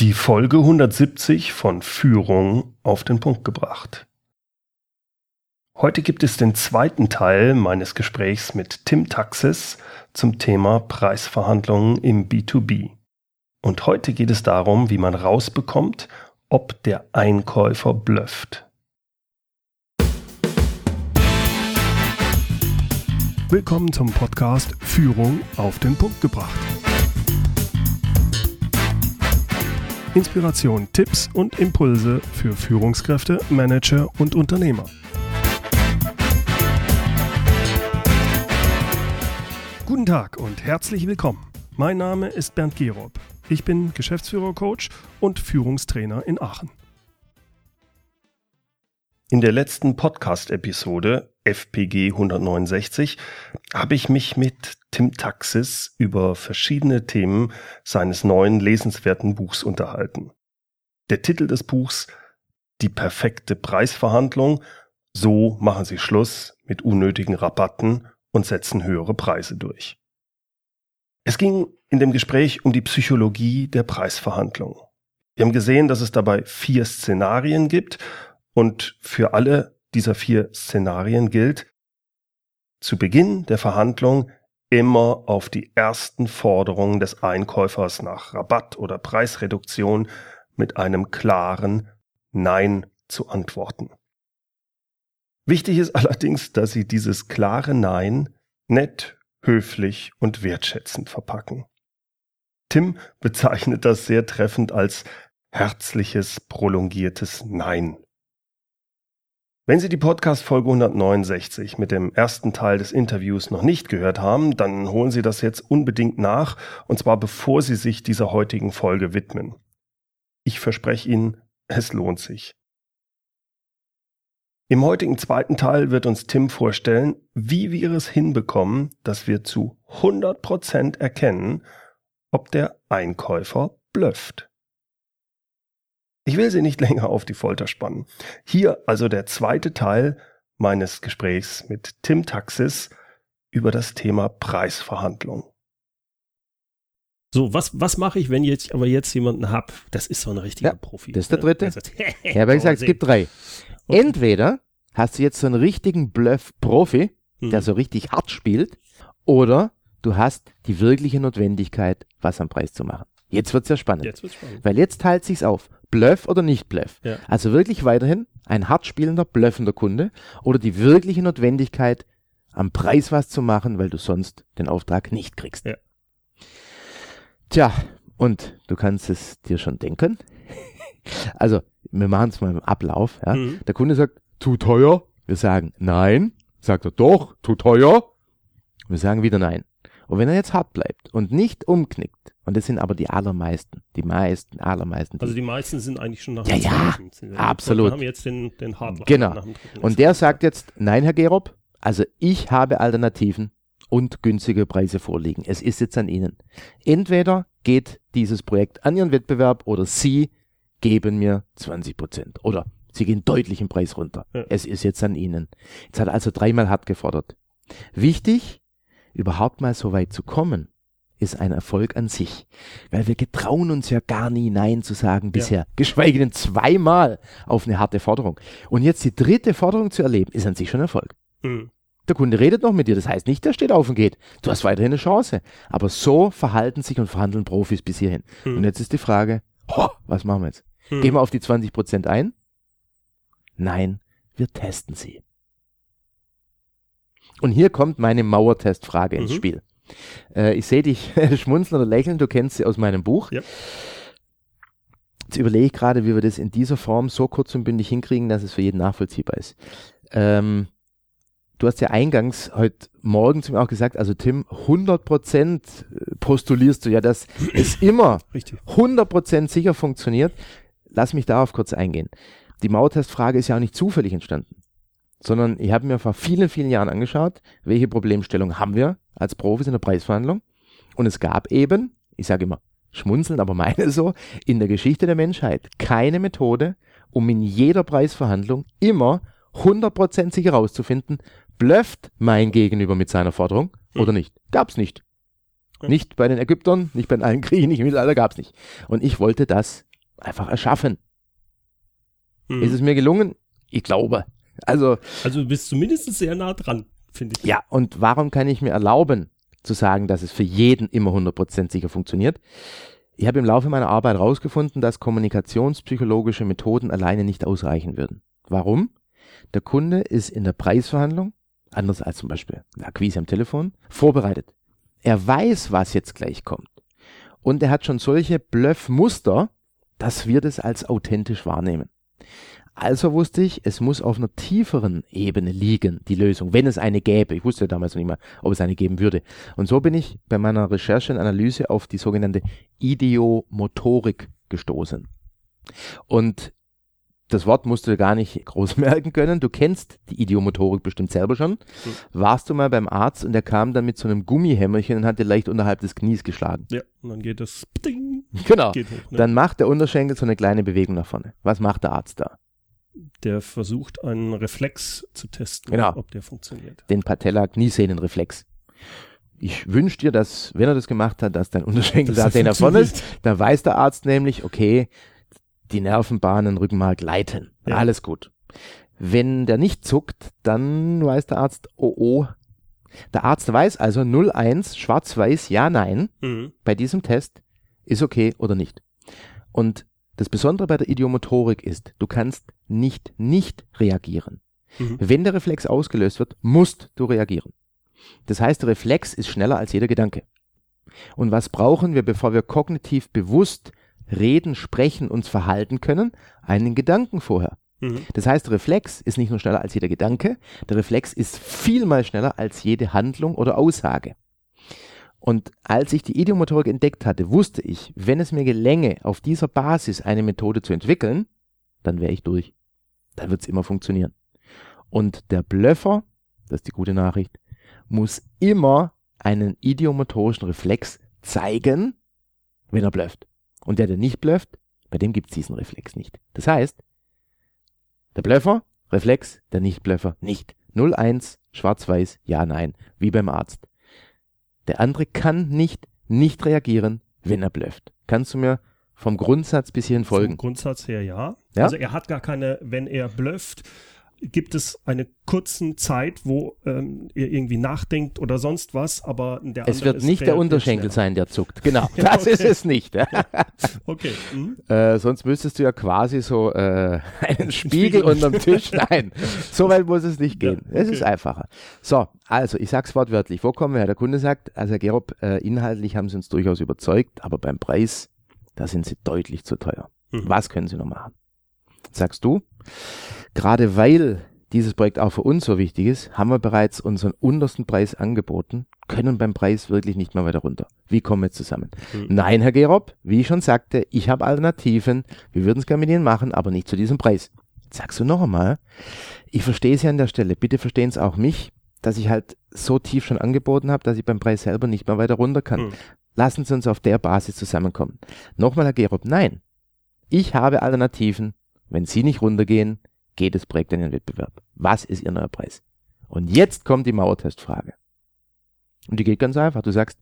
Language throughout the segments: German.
Die Folge 170 von Führung auf den Punkt gebracht. Heute gibt es den zweiten Teil meines Gesprächs mit Tim Taxis zum Thema Preisverhandlungen im B2B. Und heute geht es darum, wie man rausbekommt, ob der Einkäufer blufft. Willkommen zum Podcast Führung auf den Punkt gebracht. Inspiration, Tipps und Impulse für Führungskräfte, Manager und Unternehmer. Guten Tag und herzlich willkommen. Mein Name ist Bernd Gerob. Ich bin Geschäftsführer-Coach und Führungstrainer in Aachen. In der letzten Podcast-Episode FPG 169 habe ich mich mit Tim Taxis über verschiedene Themen seines neuen lesenswerten Buchs unterhalten. Der Titel des Buchs Die perfekte Preisverhandlung. So machen Sie Schluss mit unnötigen Rabatten und setzen höhere Preise durch. Es ging in dem Gespräch um die Psychologie der Preisverhandlung. Wir haben gesehen, dass es dabei vier Szenarien gibt und für alle dieser vier Szenarien gilt, zu Beginn der Verhandlung immer auf die ersten Forderungen des Einkäufers nach Rabatt oder Preisreduktion mit einem klaren Nein zu antworten. Wichtig ist allerdings, dass Sie dieses klare Nein nett, höflich und wertschätzend verpacken. Tim bezeichnet das sehr treffend als herzliches, prolongiertes Nein. Wenn Sie die Podcast-Folge 169 mit dem ersten Teil des Interviews noch nicht gehört haben, dann holen Sie das jetzt unbedingt nach, und zwar bevor Sie sich dieser heutigen Folge widmen. Ich verspreche Ihnen, es lohnt sich. Im heutigen zweiten Teil wird uns Tim vorstellen, wie wir es hinbekommen, dass wir zu 100% erkennen, ob der Einkäufer blufft. Ich will Sie nicht länger auf die Folter spannen. Hier also der zweite Teil meines Gesprächs mit Tim Taxis über das Thema Preisverhandlung. So, was, was mache ich, wenn jetzt aber jetzt jemanden habe, das ist so ein richtiger ja, Profi. Das ist der dritte. Ja, sagt, ich habe gesagt, es gibt drei. Okay. Entweder hast du jetzt so einen richtigen Bluff-Profi, hm. der so richtig hart spielt, oder du hast die wirkliche Notwendigkeit, was am Preis zu machen. Jetzt wird's ja spannend. Jetzt wird's spannend. Weil jetzt teilt sich's auf. Bluff oder nicht Bluff. Ja. Also wirklich weiterhin ein hart spielender, bluffender Kunde oder die wirkliche Notwendigkeit, am Preis was zu machen, weil du sonst den Auftrag nicht kriegst. Ja. Tja, und du kannst es dir schon denken. also, wir machen es mal im Ablauf. Ja. Mhm. Der Kunde sagt, zu teuer. Wir sagen nein. Sagt er doch, zu teuer. Wir sagen wieder nein. Und wenn er jetzt hart bleibt und nicht umknickt, und das sind aber die allermeisten, die meisten, allermeisten. Also die meisten sind eigentlich schon nach Ja, ja, absolut. Wir haben jetzt den, den Hardline. Genau. Und der sagt jetzt, nein, Herr Gerob, also ich habe Alternativen und günstige Preise vorliegen. Es ist jetzt an Ihnen. Entweder geht dieses Projekt an Ihren Wettbewerb oder Sie geben mir 20 Prozent oder Sie gehen deutlich im Preis runter. Ja. Es ist jetzt an Ihnen. Jetzt hat er also dreimal hart gefordert. Wichtig, überhaupt mal so weit zu kommen, ist ein Erfolg an sich. Weil wir getrauen uns ja gar nie Nein zu sagen bisher. Ja. Geschweige denn zweimal auf eine harte Forderung. Und jetzt die dritte Forderung zu erleben, ist an sich schon Erfolg. Mhm. Der Kunde redet noch mit dir, das heißt nicht, der steht auf und geht. Du hast weiterhin eine Chance. Aber so verhalten sich und verhandeln Profis bis hierhin. Mhm. Und jetzt ist die Frage, oh, was machen wir jetzt? Mhm. Gehen wir auf die 20% ein? Nein, wir testen sie. Und hier kommt meine Mauertestfrage mhm. ins Spiel. Äh, ich sehe dich schmunzeln oder lächeln, du kennst sie aus meinem Buch. Ja. Jetzt überlege ich gerade, wie wir das in dieser Form so kurz und bündig hinkriegen, dass es für jeden nachvollziehbar ist. Ähm, du hast ja eingangs heute Morgen zu mir auch gesagt, also Tim, 100% postulierst du ja, dass es immer Richtig. 100% sicher funktioniert. Lass mich darauf kurz eingehen. Die Mauertestfrage ist ja auch nicht zufällig entstanden sondern ich habe mir vor vielen, vielen Jahren angeschaut, welche Problemstellung haben wir als Profis in der Preisverhandlung. Und es gab eben, ich sage immer, schmunzeln, aber meine so, in der Geschichte der Menschheit keine Methode, um in jeder Preisverhandlung immer 100% sicher herauszufinden, blufft mein Gegenüber mit seiner Forderung hm. oder nicht. Gab's nicht. Nicht bei den Ägyptern, nicht bei allen Kriegen, nicht mit aller gab's nicht. Und ich wollte das einfach erschaffen. Mhm. Ist es mir gelungen? Ich glaube. Also, also du bist zumindest sehr nah dran, finde ich. Ja, und warum kann ich mir erlauben, zu sagen, dass es für jeden immer 100% sicher funktioniert? Ich habe im Laufe meiner Arbeit herausgefunden, dass kommunikationspsychologische Methoden alleine nicht ausreichen würden. Warum? Der Kunde ist in der Preisverhandlung, anders als zum Beispiel eine Akquise am Telefon, vorbereitet. Er weiß, was jetzt gleich kommt. Und er hat schon solche Bluffmuster, dass wir das als authentisch wahrnehmen. Also wusste ich, es muss auf einer tieferen Ebene liegen, die Lösung, wenn es eine gäbe. Ich wusste damals noch nicht mal, ob es eine geben würde. Und so bin ich bei meiner Recherche und Analyse auf die sogenannte Ideomotorik gestoßen. Und das Wort musst du gar nicht groß merken können. Du kennst die Idiomotorik bestimmt selber schon. Mhm. Warst du mal beim Arzt und der kam dann mit so einem Gummihämmerchen und hat dir leicht unterhalb des Knies geschlagen. Ja, und dann geht das. Ding, genau. Geht hoch, ne? Dann macht der Unterschenkel so eine kleine Bewegung nach vorne. Was macht der Arzt da? Der versucht einen Reflex zu testen, genau. ob der funktioniert. Den Patella-Kniesehnenreflex. Ich wünsche dir, dass, wenn er das gemacht hat, dass dein Unterschenkel da nach vorne ist. Dann weiß der Arzt nämlich, okay, die Nervenbahnen, Rückenmark gleiten. Ja. Alles gut. Wenn der nicht zuckt, dann weiß der Arzt, oh oh. Der Arzt weiß also 01, schwarz-weiß, ja, nein, mhm. bei diesem Test ist okay oder nicht. Und das Besondere bei der Idiomotorik ist, du kannst nicht nicht reagieren. Mhm. Wenn der Reflex ausgelöst wird, musst du reagieren. Das heißt, der Reflex ist schneller als jeder Gedanke. Und was brauchen wir, bevor wir kognitiv bewusst reden, sprechen, uns verhalten können, einen Gedanken vorher. Mhm. Das heißt, der Reflex ist nicht nur schneller als jeder Gedanke, der Reflex ist vielmal schneller als jede Handlung oder Aussage. Und als ich die Idiomotorik entdeckt hatte, wusste ich, wenn es mir gelänge, auf dieser Basis eine Methode zu entwickeln, dann wäre ich durch. Dann wird es immer funktionieren. Und der Blöffer, das ist die gute Nachricht, muss immer einen idiomotorischen Reflex zeigen, wenn er blöfft. Und der, der nicht blöfft, bei dem gibt es diesen Reflex nicht. Das heißt, der Blöffer, Reflex, der Nicht-Blöffer, nicht. 0-1, schwarz-weiß, ja, nein, wie beim Arzt. Der andere kann nicht nicht reagieren, wenn er blöfft. Kannst du mir vom Grundsatz bis hierhin folgen? Vom Grundsatz her ja. ja. Also er hat gar keine, wenn er blöfft, gibt es eine kurzen Zeit, wo ähm, ihr irgendwie nachdenkt oder sonst was, aber der Es wird nicht der Unterschenkel sein, der zuckt. Genau, das okay. ist es nicht. okay. Mhm. Äh, sonst müsstest du ja quasi so äh, einen Spiegel unterm Tisch. Nein, so weit muss es nicht gehen. Ja, okay. Es ist einfacher. So, also ich sag's wortwörtlich. Wo kommen wir her? Der Kunde sagt, also Herr Gerob, äh, inhaltlich haben Sie uns durchaus überzeugt, aber beim Preis, da sind Sie deutlich zu teuer. Mhm. Was können Sie noch machen? Sagst du? Gerade weil dieses Projekt auch für uns so wichtig ist, haben wir bereits unseren untersten Preis angeboten, können beim Preis wirklich nicht mehr weiter runter. Wie kommen wir zusammen? Mhm. Nein, Herr Gerob, wie ich schon sagte, ich habe Alternativen, wir würden es gerne mit Ihnen machen, aber nicht zu diesem Preis. sagst du noch einmal, ich verstehe Sie an der Stelle, bitte verstehen Sie auch mich, dass ich halt so tief schon angeboten habe, dass ich beim Preis selber nicht mehr weiter runter kann. Mhm. Lassen Sie uns auf der Basis zusammenkommen. Nochmal, Herr Gerob, nein. Ich habe Alternativen. Wenn Sie nicht runtergehen, geht das Projekt in den Wettbewerb? Was ist Ihr neuer Preis? Und jetzt kommt die Mauertestfrage. Und die geht ganz einfach. Du sagst,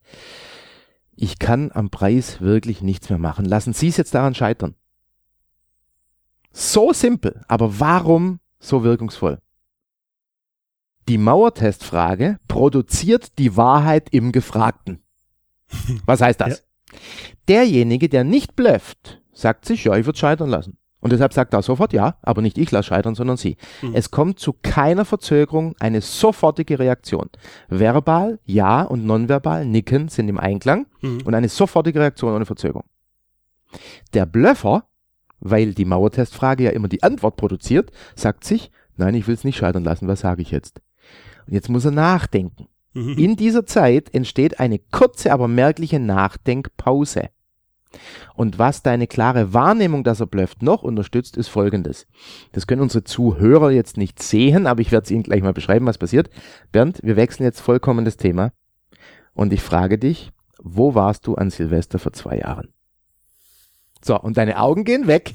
ich kann am Preis wirklich nichts mehr machen. Lassen Sie es jetzt daran scheitern. So simpel, aber warum so wirkungsvoll? Die Mauertestfrage produziert die Wahrheit im Gefragten. Was heißt das? Ja. Derjenige, der nicht blöfft, sagt sich, ja, ich würde scheitern lassen. Und deshalb sagt er sofort ja, aber nicht ich lasse scheitern, sondern sie. Mhm. Es kommt zu keiner Verzögerung, eine sofortige Reaktion. Verbal, ja und nonverbal, nicken sind im Einklang mhm. und eine sofortige Reaktion ohne Verzögerung. Der Blöffer, weil die Mauertestfrage ja immer die Antwort produziert, sagt sich, nein, ich will es nicht scheitern lassen, was sage ich jetzt? Und jetzt muss er nachdenken. Mhm. In dieser Zeit entsteht eine kurze, aber merkliche Nachdenkpause. Und was deine klare Wahrnehmung, dass er blöfft, noch unterstützt, ist folgendes. Das können unsere Zuhörer jetzt nicht sehen, aber ich werde es Ihnen gleich mal beschreiben, was passiert. Bernd, wir wechseln jetzt vollkommen das Thema. Und ich frage dich, wo warst du an Silvester vor zwei Jahren? So, und deine Augen gehen weg.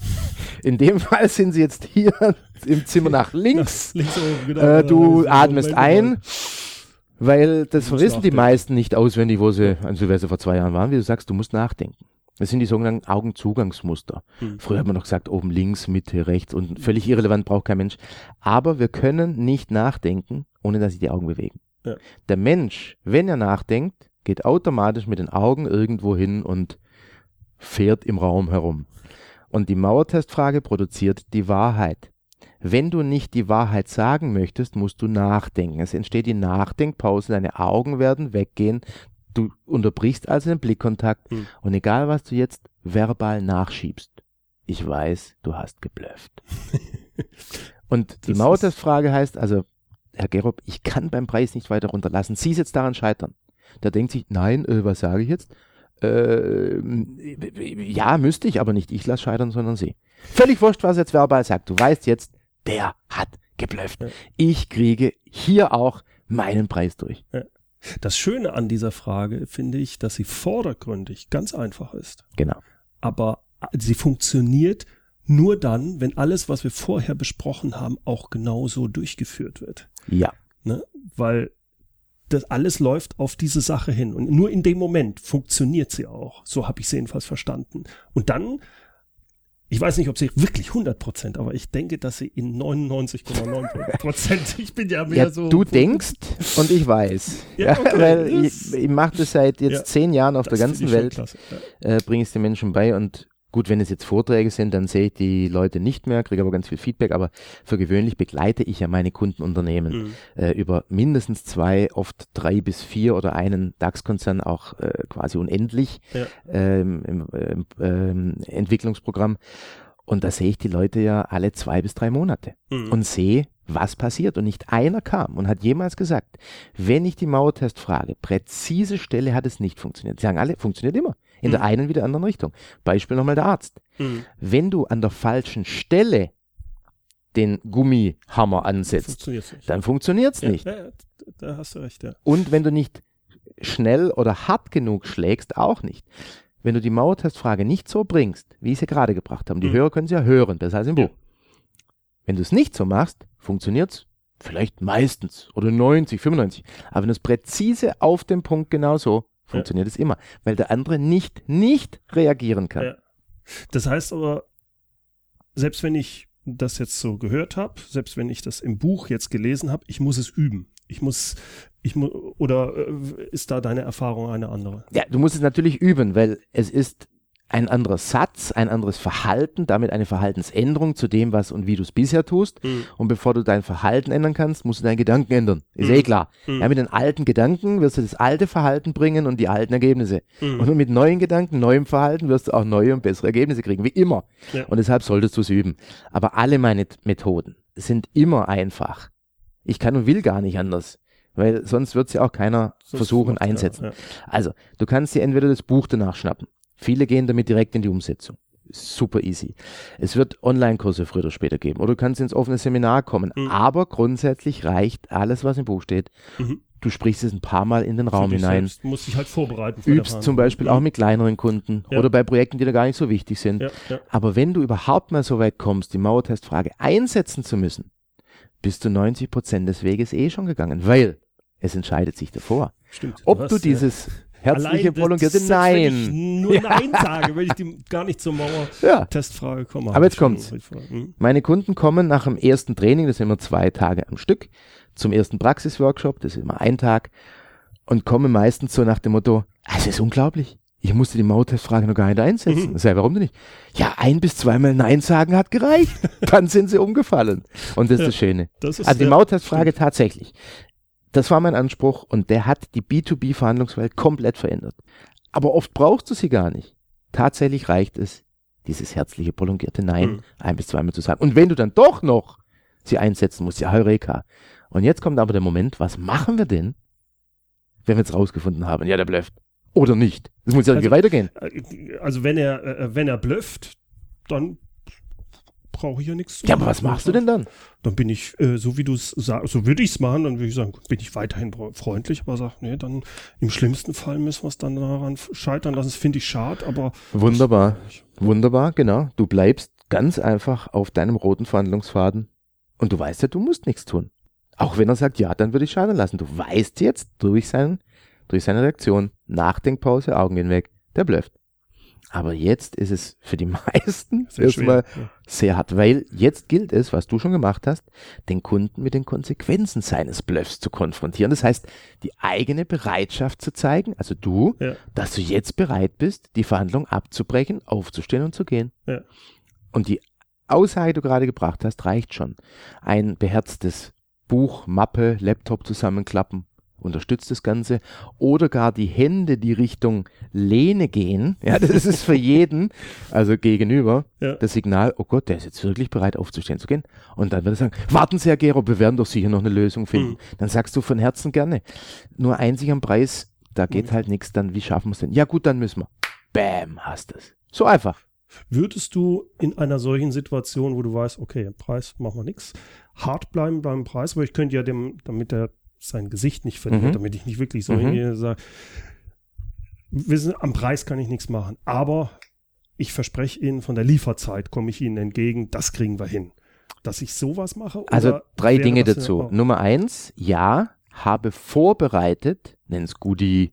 In dem Fall sind sie jetzt hier im Zimmer nach links. links genau, äh, du atmest ein, weil das wissen die meisten nicht auswendig, wo sie an Silvester vor zwei Jahren waren. Wie du sagst, du musst nachdenken. Das sind die sogenannten Augenzugangsmuster. Mhm. Früher hat man noch gesagt, oben links, Mitte, rechts und völlig irrelevant, braucht kein Mensch. Aber wir können nicht nachdenken, ohne dass sich die Augen bewegen. Ja. Der Mensch, wenn er nachdenkt, geht automatisch mit den Augen irgendwo hin und fährt im Raum herum. Und die Mauertestfrage produziert die Wahrheit. Wenn du nicht die Wahrheit sagen möchtest, musst du nachdenken. Es entsteht die Nachdenkpause, deine Augen werden weggehen, Du unterbrichst also den Blickkontakt hm. und egal was du jetzt verbal nachschiebst, ich weiß, du hast geblufft. und die Mauertestfrage heißt also, Herr Gerob, ich kann beim Preis nicht weiter runterlassen. Sie ist jetzt daran scheitern. Da denkt sich, nein, äh, was sage ich jetzt? Äh, ja, müsste ich, aber nicht ich lasse scheitern, sondern Sie. Völlig wurscht, was jetzt verbal sagt. Du weißt jetzt, der hat geblufft. Ja. Ich kriege hier auch meinen Preis durch. Ja. Das Schöne an dieser Frage finde ich, dass sie vordergründig ganz einfach ist. Genau. Aber sie funktioniert nur dann, wenn alles, was wir vorher besprochen haben, auch genauso durchgeführt wird. Ja. Ne? Weil das alles läuft auf diese Sache hin. Und nur in dem Moment funktioniert sie auch. So habe ich sie jedenfalls verstanden. Und dann ich weiß nicht, ob sie wirklich 100 Prozent, aber ich denke, dass sie in 99,9 Prozent, ich bin ja mehr ja, so. Du denkst und ich weiß. Ja, okay, weil ich, ich mache das seit jetzt ja, zehn Jahren auf der ganzen Welt, äh, bringe es den Menschen bei und Gut, wenn es jetzt Vorträge sind, dann sehe ich die Leute nicht mehr, kriege aber ganz viel Feedback, aber für gewöhnlich begleite ich ja meine Kundenunternehmen mhm. äh, über mindestens zwei, oft drei bis vier oder einen DAX-Konzern auch äh, quasi unendlich ja. ähm, im, ähm, ähm, Entwicklungsprogramm. Und da sehe ich die Leute ja alle zwei bis drei Monate mhm. und sehe, was passiert. Und nicht einer kam und hat jemals gesagt, wenn ich die Mauertest frage, präzise Stelle hat es nicht funktioniert. Sie sagen alle, funktioniert immer. In mhm. der einen wie der anderen Richtung. Beispiel nochmal der Arzt. Mhm. Wenn du an der falschen Stelle den Gummihammer ansetzt, dann funktioniert es ja, nicht. Ja, da hast du recht, ja. Und wenn du nicht schnell oder hart genug schlägst, auch nicht. Wenn du die Mauertestfrage nicht so bringst, wie ich sie gerade gebracht habe, die mhm. Hörer können sie ja hören, besser als im Buch. Wenn du es nicht so machst, funktioniert es vielleicht meistens oder 90, 95. Aber wenn du es präzise auf den Punkt genauso, funktioniert es immer, weil der andere nicht, nicht reagieren kann. Das heißt aber, selbst wenn ich das jetzt so gehört habe, selbst wenn ich das im Buch jetzt gelesen habe, ich muss es üben. Ich muss, ich mu oder äh, ist da deine Erfahrung eine andere? Ja, du musst es natürlich üben, weil es ist ein anderer Satz, ein anderes Verhalten, damit eine Verhaltensänderung zu dem, was und wie du es bisher tust. Mhm. Und bevor du dein Verhalten ändern kannst, musst du deinen Gedanken ändern. Ist mhm. eh klar. Mhm. Ja, mit den alten Gedanken wirst du das alte Verhalten bringen und die alten Ergebnisse. Mhm. Und mit neuen Gedanken, neuem Verhalten wirst du auch neue und bessere Ergebnisse kriegen, wie immer. Ja. Und deshalb solltest du es üben. Aber alle meine Methoden sind immer einfach. Ich kann und will gar nicht anders weil sonst wird sie ja auch keiner das versuchen einsetzen. Ja, ja. Also, du kannst dir entweder das Buch danach schnappen Viele gehen damit direkt in die Umsetzung. Super easy. Es wird Online-Kurse früher oder später geben oder du kannst ins offene Seminar kommen. Mhm. Aber grundsätzlich reicht alles, was im Buch steht. Mhm. Du sprichst es ein paar Mal in den Raum hinein. Du musst dich halt vorbereiten. Übst zum Beispiel mhm. auch mit kleineren Kunden ja. oder bei Projekten, die da gar nicht so wichtig sind. Ja, ja. Aber wenn du überhaupt mal so weit kommst, die Mauertestfrage einsetzen zu müssen, bist du 90 Prozent des Weges eh schon gegangen, weil es entscheidet sich davor. Stimmt, ob du, hast, du dieses Herzliche prolongierte Nein. Wenn ich nur ja. Nein sage, wenn ich die gar nicht zur Mauer-Testfrage ja. komme. Aber jetzt kommt's. Hm? Meine Kunden kommen nach dem ersten Training, das sind immer zwei Tage am Stück, zum ersten Praxisworkshop, das ist immer ein Tag, und kommen meistens so nach dem Motto, ah, es ist unglaublich. Ich musste die Mauertestfrage noch gar nicht einsetzen. Mhm. Sag, warum denn nicht? Ja, ein bis zweimal Nein sagen hat gereicht. Dann sind sie umgefallen. Und das ist ja, das Schöne. Das ist also die Mauertestfrage tatsächlich. Das war mein Anspruch und der hat die B2B-Verhandlungswelt komplett verändert. Aber oft brauchst du sie gar nicht. Tatsächlich reicht es, dieses herzliche prolongierte Nein mhm. ein bis zweimal zu sagen. Und wenn du dann doch noch sie einsetzen musst, ja, Heureka. Und jetzt kommt aber der Moment, was machen wir denn, wenn wir jetzt rausgefunden haben, ja, der blöfft. Oder nicht. Das muss ja also, irgendwie weitergehen. Äh, also wenn er, äh, wenn er blöfft, dann brauche ich ja nichts zu Ja, aber was machst du denn dann? Dann bin ich, äh, so wie du es sagst, so würde ich es machen, dann würde ich sagen, bin ich weiterhin freundlich, aber sag, nee, dann im schlimmsten Fall müssen wir es dann daran scheitern lassen. Das finde ich schade, aber. Wunderbar. Wunderbar, genau. Du bleibst ganz einfach auf deinem roten Verhandlungsfaden und du weißt ja, du musst nichts tun. Auch wenn er sagt, ja, dann würde ich scheitern lassen. Du weißt jetzt durch, sein, durch seine Reaktion, Nachdenkpause, Augen gehen weg, der blöft. Aber jetzt ist es für die meisten sehr erstmal sehr hart, weil jetzt gilt es, was du schon gemacht hast, den Kunden mit den Konsequenzen seines Bluffs zu konfrontieren. Das heißt, die eigene Bereitschaft zu zeigen, also du, ja. dass du jetzt bereit bist, die Verhandlung abzubrechen, aufzustehen und zu gehen. Ja. Und die Aussage, die du gerade gebracht hast, reicht schon. Ein beherztes Buch, Mappe, Laptop zusammenklappen, unterstützt das Ganze. Oder gar die Hände, die Richtung Lehne gehen. Ja, das ist für jeden, also gegenüber, ja. das Signal, oh Gott, der ist jetzt wirklich bereit aufzustehen zu gehen. Und dann wird er sagen, warten Sie, Herr Gero, wir werden doch sicher noch eine Lösung finden. Mhm. Dann sagst du von Herzen gerne. Nur einzig am Preis, da geht mhm. halt nichts, dann wie schaffen wir es denn? Ja gut, dann müssen wir. Bäm, hast es. So einfach. Würdest du in einer solchen Situation, wo du weißt, okay, Preis machen wir nichts, hart bleiben beim Preis, aber ich könnte ja dem, damit der sein Gesicht nicht verliert, mhm. damit ich nicht wirklich so mhm. hingehe und sage, wissen, am Preis kann ich nichts machen, aber ich verspreche Ihnen, von der Lieferzeit komme ich Ihnen entgegen, das kriegen wir hin. Dass ich sowas mache? Also drei Dinge dazu. Nummer eins, ja, habe vorbereitet, nenn es Goodie,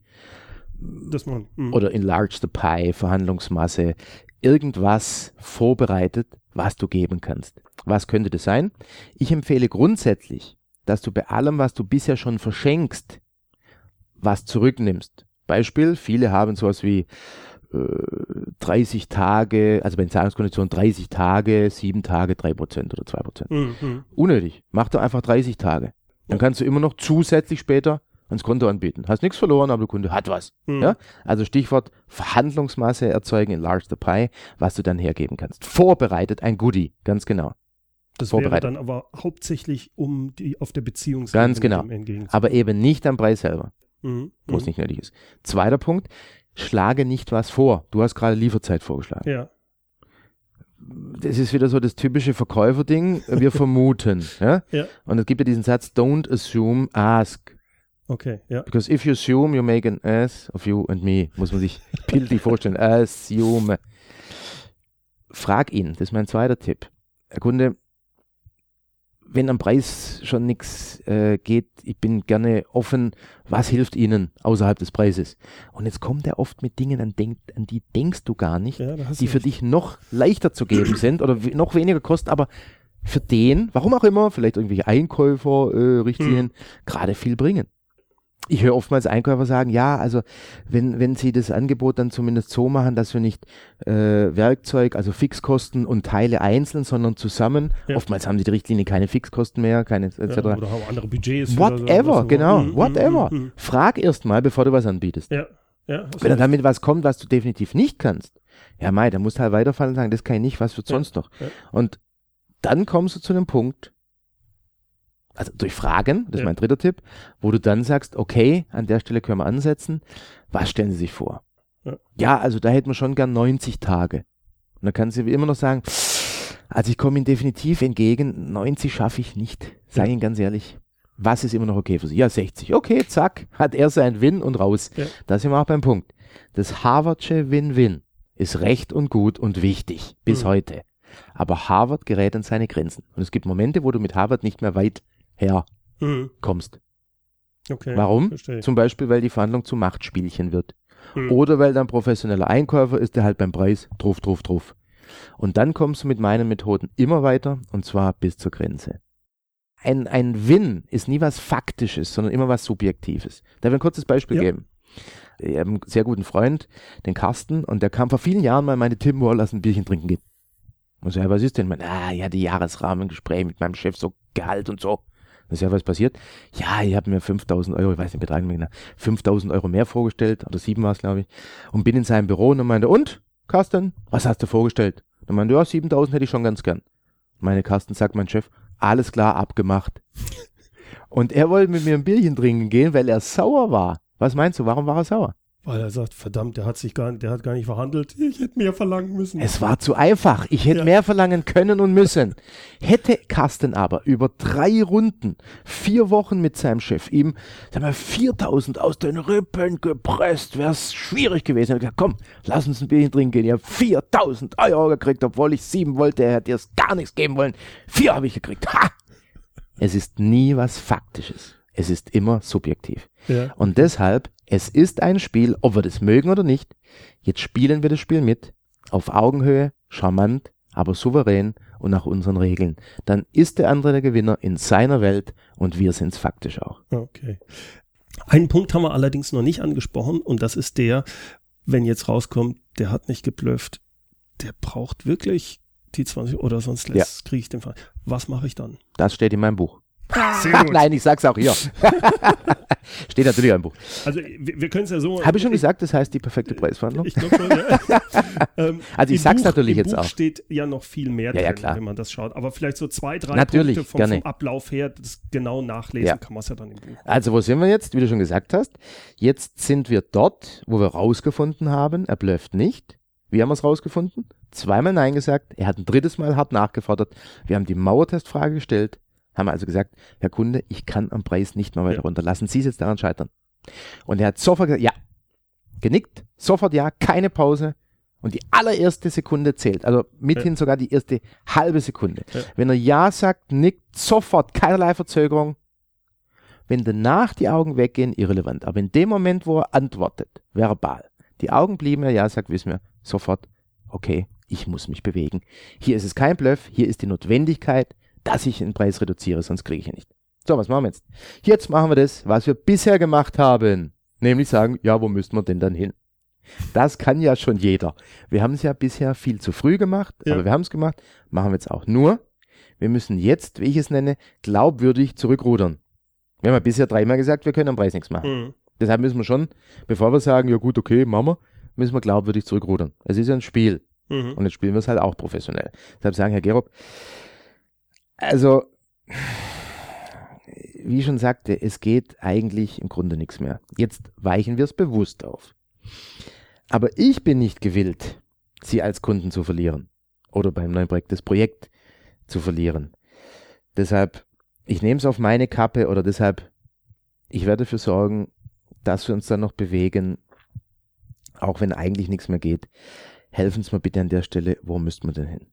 man, hm. oder Enlarge the Pie, Verhandlungsmasse, irgendwas vorbereitet, was du geben kannst. Was könnte das sein? Ich empfehle grundsätzlich, dass du bei allem, was du bisher schon verschenkst, was zurücknimmst. Beispiel, viele haben sowas wie äh, 30 Tage, also bei den Zahlungskonditionen 30 Tage, 7 Tage, 3% oder 2%. Mhm. Unnötig. Mach doch einfach 30 Tage. Dann kannst du immer noch zusätzlich später ans Konto anbieten. Hast nichts verloren, aber der Kunde hat was. Mhm. Ja? Also Stichwort Verhandlungsmasse erzeugen, enlarge the pie, was du dann hergeben kannst. Vorbereitet ein Goodie, ganz genau. Das wäre dann aber hauptsächlich um die auf der Beziehung Ganz genau. Aber eben nicht am Preis selber, mhm. wo es mhm. nicht nötig ist. Zweiter Punkt, schlage nicht was vor. Du hast gerade Lieferzeit vorgeschlagen. Ja. Das ist wieder so das typische Verkäuferding. Wir vermuten. ja? ja? Und es gibt ja diesen Satz, don't assume, ask. Okay, ja. Because if you assume, you make an ass of you and me. Muss man sich bildlich vorstellen. Assume. Frag ihn, das ist mein zweiter Tipp. Herr Kunde, wenn am Preis schon nichts äh, geht, ich bin gerne offen, was hilft Ihnen außerhalb des Preises? Und jetzt kommt er oft mit Dingen, an, denk, an die denkst du gar nicht, ja, die für dich noch leichter zu geben sind oder noch weniger kosten, aber für den, warum auch immer, vielleicht irgendwelche Einkäufer, äh, Richtlinien, hm. gerade viel bringen ich höre oftmals Einkäufer sagen, ja, also wenn, wenn sie das Angebot dann zumindest so machen, dass wir nicht äh, Werkzeug, also Fixkosten und Teile einzeln, sondern zusammen, ja. oftmals haben die, die Richtlinie keine Fixkosten mehr, keine etc. Ja, oder haben andere Budgets. Whatever, so, genau, mm, whatever. Mm, mm, Frag erst mal, bevor du was anbietest. Ja. Ja, wenn dann damit was kommt, was du definitiv nicht kannst, ja Mai, dann musst du halt weiterfallen und sagen, das kann ich nicht, was wird sonst noch? Und dann kommst du zu einem Punkt, also durch Fragen, das ist mein dritter Tipp, wo du dann sagst, okay, an der Stelle können wir ansetzen. Was stellen Sie sich vor? Ja, ja also da hätten wir schon gern 90 Tage. Und dann kannst du immer noch sagen, also ich komme Ihnen definitiv entgegen, 90 schaffe ich nicht. Sag ja. Ihnen ganz ehrlich. Was ist immer noch okay für Sie? Ja, 60. Okay, zack, hat er sein Win und raus. Ja. Da sind wir auch beim Punkt. Das Harvardsche Win-Win ist recht und gut und wichtig bis mhm. heute. Aber Harvard gerät an seine Grenzen. Und es gibt Momente, wo du mit Harvard nicht mehr weit herkommst. Mhm. Okay, Warum? Verstehe. Zum Beispiel, weil die Verhandlung zu Machtspielchen wird. Mhm. Oder weil dann professioneller Einkäufer ist, der halt beim Preis truff, truff, truff. Und dann kommst du mit meinen Methoden immer weiter und zwar bis zur Grenze. Ein, ein Win ist nie was Faktisches, sondern immer was Subjektives. Da will ich ein kurzes Beispiel ja. geben. Ich habe einen sehr guten Freund, den Carsten, und der kam vor vielen Jahren mal meine Tim Moore, lass ein Bierchen trinken gehen. Und so, ja, was ist denn? Man, ah, ja, die Jahresrahmengespräche mit meinem Chef, so Gehalt und so. Ist ja was passiert. Ja, ich habe mir 5000 Euro, ich weiß nicht, Betrag mehr genau, 5000 Euro mehr vorgestellt, oder sieben war es, glaube ich, und bin in seinem Büro und meinte, und, Carsten, was hast du vorgestellt? Und meinte, ja, 7000 hätte ich schon ganz gern. Meine Carsten sagt mein Chef, alles klar, abgemacht. und er wollte mit mir ein Bierchen trinken gehen, weil er sauer war. Was meinst du, warum war er sauer? Weil er sagt, verdammt, der hat sich gar, der hat gar nicht verhandelt. Ich hätte mehr verlangen müssen. Es war zu einfach. Ich hätte ja. mehr verlangen können und müssen. Hätte Carsten aber über drei Runden, vier Wochen mit seinem Chef ihm, sag mal, 4000 aus den Rippen gepresst, wäre es schwierig gewesen. Er hat gesagt, komm, lass uns ein Bierchen trinken gehen. Ich habe 4000 Euro gekriegt, obwohl ich sieben wollte. Er hätte dir gar nichts geben wollen. Vier habe ich gekriegt. Ha! Es ist nie was Faktisches. Es ist immer subjektiv. Ja. Und deshalb, es ist ein Spiel, ob wir das mögen oder nicht. Jetzt spielen wir das Spiel mit Auf Augenhöhe, charmant, aber souverän und nach unseren Regeln. Dann ist der andere der Gewinner in seiner Welt und wir sind es faktisch auch. Okay. Einen Punkt haben wir allerdings noch nicht angesprochen und das ist der, wenn jetzt rauskommt, der hat nicht geblufft, der braucht wirklich die 20 oder sonst ja. kriege ich den Fall. Was mache ich dann? Das steht in meinem Buch. Nein, ich sag's auch hier. Steht natürlich im Buch. Also wir, wir können es ja so. Habe ich schon gesagt, das heißt die perfekte Preisverhandlung? Ich glaube schon, ja. ähm, also ich sag's Buch, natürlich jetzt Buch auch. steht ja noch viel mehr ja, drin, wenn man das schaut. Aber vielleicht so zwei, drei natürlich, Punkte vom, vom, Ablauf her, das genau nachlesen ja. kann man es ja dann im Buch. Also wo sind wir jetzt, wie du schon gesagt hast? Jetzt sind wir dort, wo wir rausgefunden haben, er blöfft nicht. Wie haben wir es rausgefunden? Zweimal Nein gesagt, er hat ein drittes Mal hart nachgefordert. Wir haben die Mauertestfrage gestellt, haben also gesagt, Herr Kunde, ich kann am Preis nicht mehr weiter runter. Lassen Sie es jetzt daran scheitern. Und er hat sofort gesagt, ja, genickt, sofort ja, keine Pause. Und die allererste Sekunde zählt, also mithin ja. sogar die erste halbe Sekunde. Ja. Wenn er Ja sagt, nickt, sofort, keinerlei Verzögerung. Wenn danach die Augen weggehen, irrelevant. Aber in dem Moment, wo er antwortet, verbal, die Augen blieben, er Ja sagt, wissen wir sofort, okay, ich muss mich bewegen. Hier ist es kein Bluff, hier ist die Notwendigkeit, dass ich den Preis reduziere, sonst kriege ich ihn nicht. So, was machen wir jetzt? Jetzt machen wir das, was wir bisher gemacht haben. Nämlich sagen, ja, wo müssen wir denn dann hin? Das kann ja schon jeder. Wir haben es ja bisher viel zu früh gemacht, ja. aber wir haben es gemacht, machen wir jetzt auch. Nur, wir müssen jetzt, wie ich es nenne, glaubwürdig zurückrudern. Wir haben ja bisher dreimal gesagt, wir können am Preis nichts machen. Mhm. Deshalb müssen wir schon, bevor wir sagen, ja gut, okay, machen wir, müssen wir glaubwürdig zurückrudern. Es ist ja ein Spiel. Mhm. Und jetzt spielen wir es halt auch professionell. Deshalb sagen, Herr Gerob, also, wie ich schon sagte, es geht eigentlich im Grunde nichts mehr. Jetzt weichen wir es bewusst auf. Aber ich bin nicht gewillt, Sie als Kunden zu verlieren oder beim neuen Projekt das Projekt zu verlieren. Deshalb, ich nehme es auf meine Kappe oder deshalb, ich werde dafür sorgen, dass wir uns dann noch bewegen, auch wenn eigentlich nichts mehr geht. Helfen Sie mir bitte an der Stelle, wo müssten wir denn hin?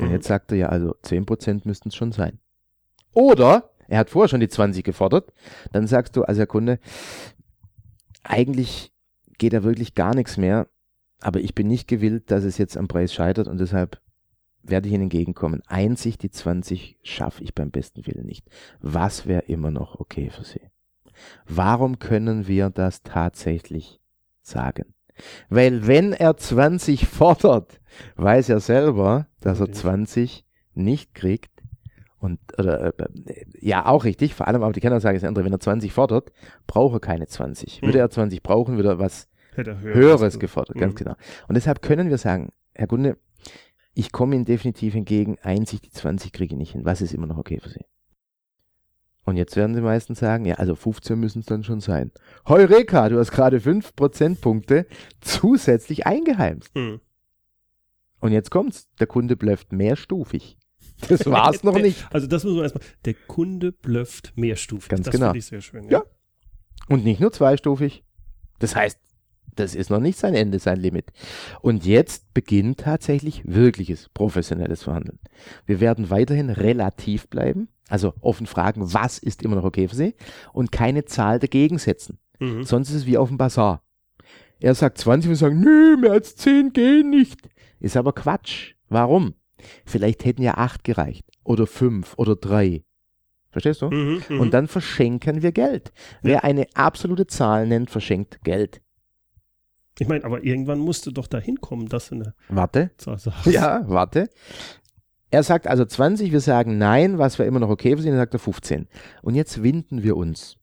Und jetzt sagt er ja, also 10% müssten es schon sein. Oder, er hat vorher schon die 20 gefordert, dann sagst du, also Herr Kunde, eigentlich geht da wirklich gar nichts mehr, aber ich bin nicht gewillt, dass es jetzt am Preis scheitert und deshalb werde ich Ihnen entgegenkommen. Einzig die 20 schaffe ich beim besten Willen nicht. Was wäre immer noch okay für Sie? Warum können wir das tatsächlich sagen? Weil wenn er 20 fordert, weiß er selber, dass er 20 nicht kriegt. Und, oder, äh, ja, auch richtig, vor allem, aber die Kennersage ist andere, wenn er 20 fordert, braucht er keine 20. Würde er 20 brauchen, würde er was er Höheres gefordert, ganz mhm. genau. Und deshalb können wir sagen, Herr Gunde, ich komme Ihnen definitiv entgegen, einzig die 20 kriege ich nicht hin. Was ist immer noch okay für Sie? Und jetzt werden sie meistens sagen, ja, also 15 müssen es dann schon sein. Heureka, du hast gerade 5 Prozentpunkte zusätzlich eingeheimst. Hm. Und jetzt kommt's, der Kunde blöfft mehrstufig. Das war's noch nicht. Also das muss man erstmal, der Kunde blöfft mehrstufig. Ganz das genau. Ich sehr schön. Ja. ja. Und nicht nur zweistufig. Das heißt, das ist noch nicht sein Ende, sein Limit. Und jetzt beginnt tatsächlich wirkliches professionelles Verhandeln. Wir werden weiterhin relativ bleiben, also offen fragen, was ist immer noch okay für Sie und keine Zahl dagegen setzen. Mhm. Sonst ist es wie auf dem Bazar. Er sagt 20 und sagen, nö, mehr als 10 gehen nicht. Ist aber Quatsch. Warum? Vielleicht hätten ja 8 gereicht oder 5 oder 3. Verstehst du? Mhm, mhm, und dann verschenken wir Geld. Wer eine absolute Zahl nennt, verschenkt Geld. Ich meine, aber irgendwann musste doch dahin kommen, dass du eine Warte. Ja, warte. Er sagt also 20, wir sagen nein, was wäre immer noch okay für sie, dann sagt er 15. Und jetzt winden wir uns.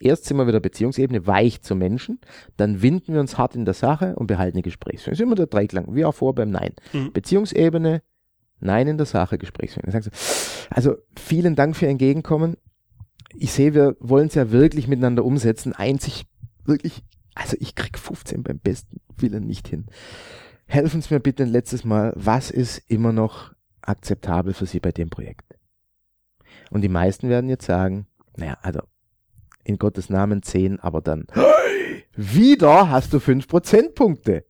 Erst sind wir wieder Beziehungsebene weich zum Menschen, dann winden wir uns hart in der Sache und behalten die Gesprächsführung. Das ist immer der Dreiklang, wie auch vor beim Nein. Mhm. Beziehungsebene, Nein in der Sache, Gesprächsführung. Dann sagst du, also vielen Dank für Ihr Entgegenkommen. Ich sehe, wir wollen es ja wirklich miteinander umsetzen. Einzig, wirklich, also ich krieg 15 beim besten Willen nicht hin. Helfen Sie mir bitte ein letztes Mal, was ist immer noch akzeptabel für Sie bei dem Projekt? Und die meisten werden jetzt sagen, naja, also in Gottes Namen 10, aber dann wieder hast du 5 Prozentpunkte.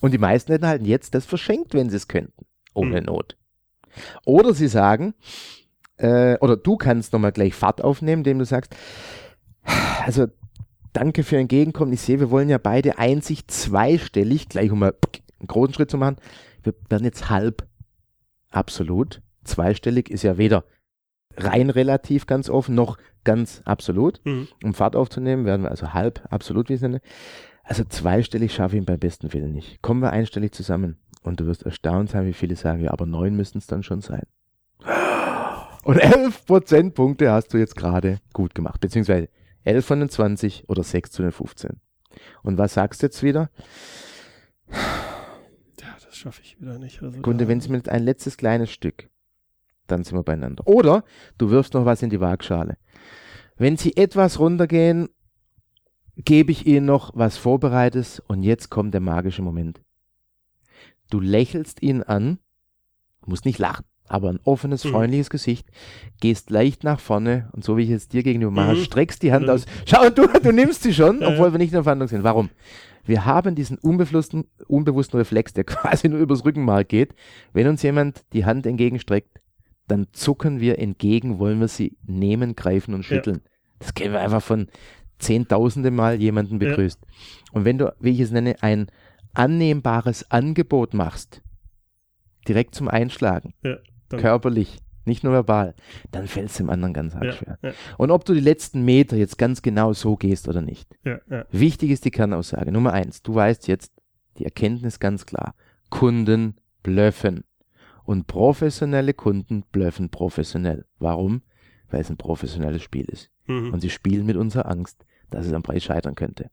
Und die meisten hätten halt jetzt das verschenkt, wenn sie es könnten, ohne hm. Not. Oder sie sagen, äh, oder du kannst nochmal gleich Fahrt aufnehmen, indem du sagst, also danke für Entgegenkommen. Ich sehe, wir wollen ja beide einzig zweistellig, gleich um mal einen großen Schritt zu machen. Wir werden jetzt halb absolut. Zweistellig ist ja weder rein relativ ganz offen noch ganz absolut. Mhm. Um Fahrt aufzunehmen, werden wir also halb absolut, wie es nenne. Also zweistellig schaffe ich ihn beim besten Willen nicht. Kommen wir einstellig zusammen. Und du wirst erstaunt sein, wie viele sagen, ja, aber neun müssten es dann schon sein. Und elf Prozentpunkte hast du jetzt gerade gut gemacht. Beziehungsweise elf von den 20 oder sechs zu den 15. Und was sagst du jetzt wieder? Ja, das schaffe ich wieder nicht. Also Kunde, wenn es mit ein letztes kleines Stück, dann sind wir beieinander. Oder du wirfst noch was in die Waagschale. Wenn sie etwas runtergehen, gebe ich ihnen noch was Vorbereites und jetzt kommt der magische Moment. Du lächelst ihn an, musst nicht lachen, aber ein offenes, mhm. freundliches Gesicht, gehst leicht nach vorne und so wie ich jetzt dir gegenüber mache, mhm. streckst die Hand mhm. aus. Schau, du, du nimmst sie schon, obwohl wir nicht in der Verhandlung sind. Warum? Wir haben diesen unbewussten, unbewussten Reflex, der quasi nur übers Rückenmark geht. Wenn uns jemand die Hand entgegenstreckt, dann zucken wir entgegen, wollen wir sie nehmen, greifen und schütteln. Ja. Das kennen wir einfach von zehntausende Mal jemanden begrüßt. Ja. Und wenn du, wie ich es nenne, ein annehmbares Angebot machst, direkt zum Einschlagen, ja, körperlich, nicht nur verbal, dann fällt es dem anderen ganz arg ja, schwer. Ja. Und ob du die letzten Meter jetzt ganz genau so gehst oder nicht. Wichtig ist die Kernaussage. Nummer eins, du weißt jetzt die Erkenntnis ganz klar. Kunden blöffen. Und professionelle Kunden blöffen professionell. Warum? Weil es ein professionelles Spiel ist. Mhm. Und sie spielen mit unserer Angst, dass es am Preis scheitern könnte.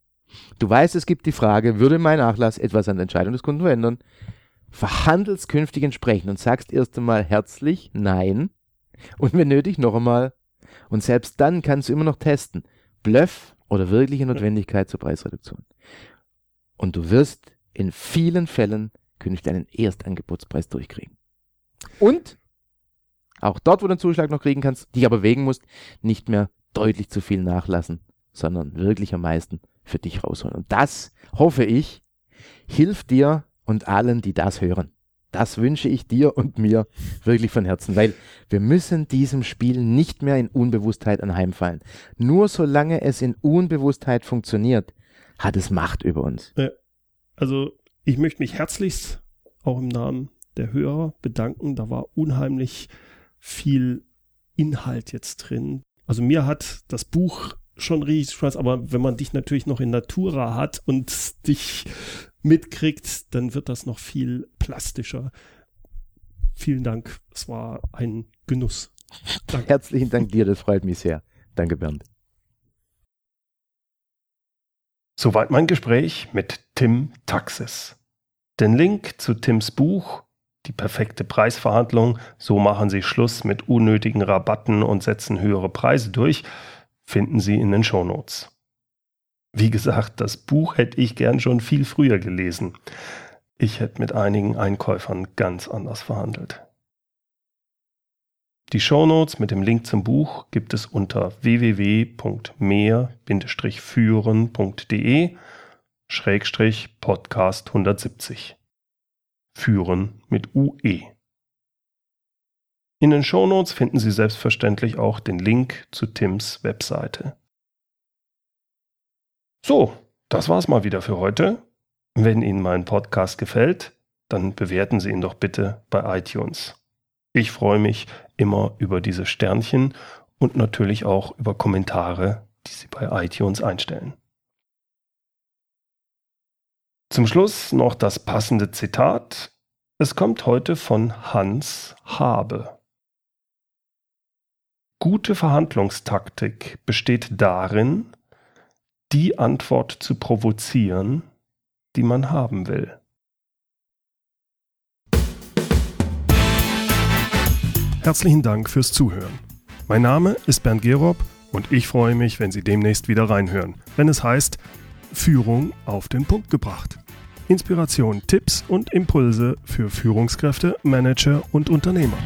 Du weißt, es gibt die Frage, würde mein Nachlass etwas an der Entscheidung des Kunden verändern? Verhandelst künftig entsprechend und sagst erst einmal herzlich Nein und wenn nötig noch einmal. Und selbst dann kannst du immer noch testen, Bluff oder wirkliche Notwendigkeit zur Preisreduktion. Und du wirst in vielen Fällen künftig einen Erstangebotspreis durchkriegen. Und auch dort, wo du einen Zuschlag noch kriegen kannst, dich aber wegen musst, nicht mehr deutlich zu viel nachlassen, sondern wirklich am meisten für dich rausholen. Und das, hoffe ich, hilft dir und allen, die das hören. Das wünsche ich dir und mir wirklich von Herzen, weil wir müssen diesem Spiel nicht mehr in Unbewusstheit anheimfallen. Nur solange es in Unbewusstheit funktioniert, hat es Macht über uns. Also ich möchte mich herzlichst auch im Namen der Hörer bedanken. Da war unheimlich viel Inhalt jetzt drin. Also mir hat das Buch schon richtig Spaß, aber wenn man dich natürlich noch in Natura hat und dich mitkriegt, dann wird das noch viel plastischer. Vielen Dank. Es war ein Genuss. Danke. Herzlichen Dank dir, das freut mich sehr. Danke, Bernd. Soweit mein Gespräch mit Tim Taxis. Den Link zu Tims Buch Die perfekte Preisverhandlung, so machen Sie Schluss mit unnötigen Rabatten und setzen höhere Preise durch, finden Sie in den Shownotes. Wie gesagt, das Buch hätte ich gern schon viel früher gelesen. Ich hätte mit einigen Einkäufern ganz anders verhandelt. Die Shownotes mit dem Link zum Buch gibt es unter www.mehr-führen.de Schrägstrich Podcast 170. Führen mit UE. In den Shownotes finden Sie selbstverständlich auch den Link zu Tims Webseite. So, das war's mal wieder für heute. Wenn Ihnen mein Podcast gefällt, dann bewerten Sie ihn doch bitte bei iTunes. Ich freue mich immer über diese Sternchen und natürlich auch über Kommentare, die Sie bei iTunes einstellen. Zum Schluss noch das passende Zitat. Es kommt heute von Hans Habe. Gute Verhandlungstaktik besteht darin, die Antwort zu provozieren, die man haben will. Herzlichen Dank fürs Zuhören. Mein Name ist Bernd Gerob und ich freue mich, wenn Sie demnächst wieder reinhören, wenn es heißt Führung auf den Punkt gebracht. Inspiration, Tipps und Impulse für Führungskräfte, Manager und Unternehmer.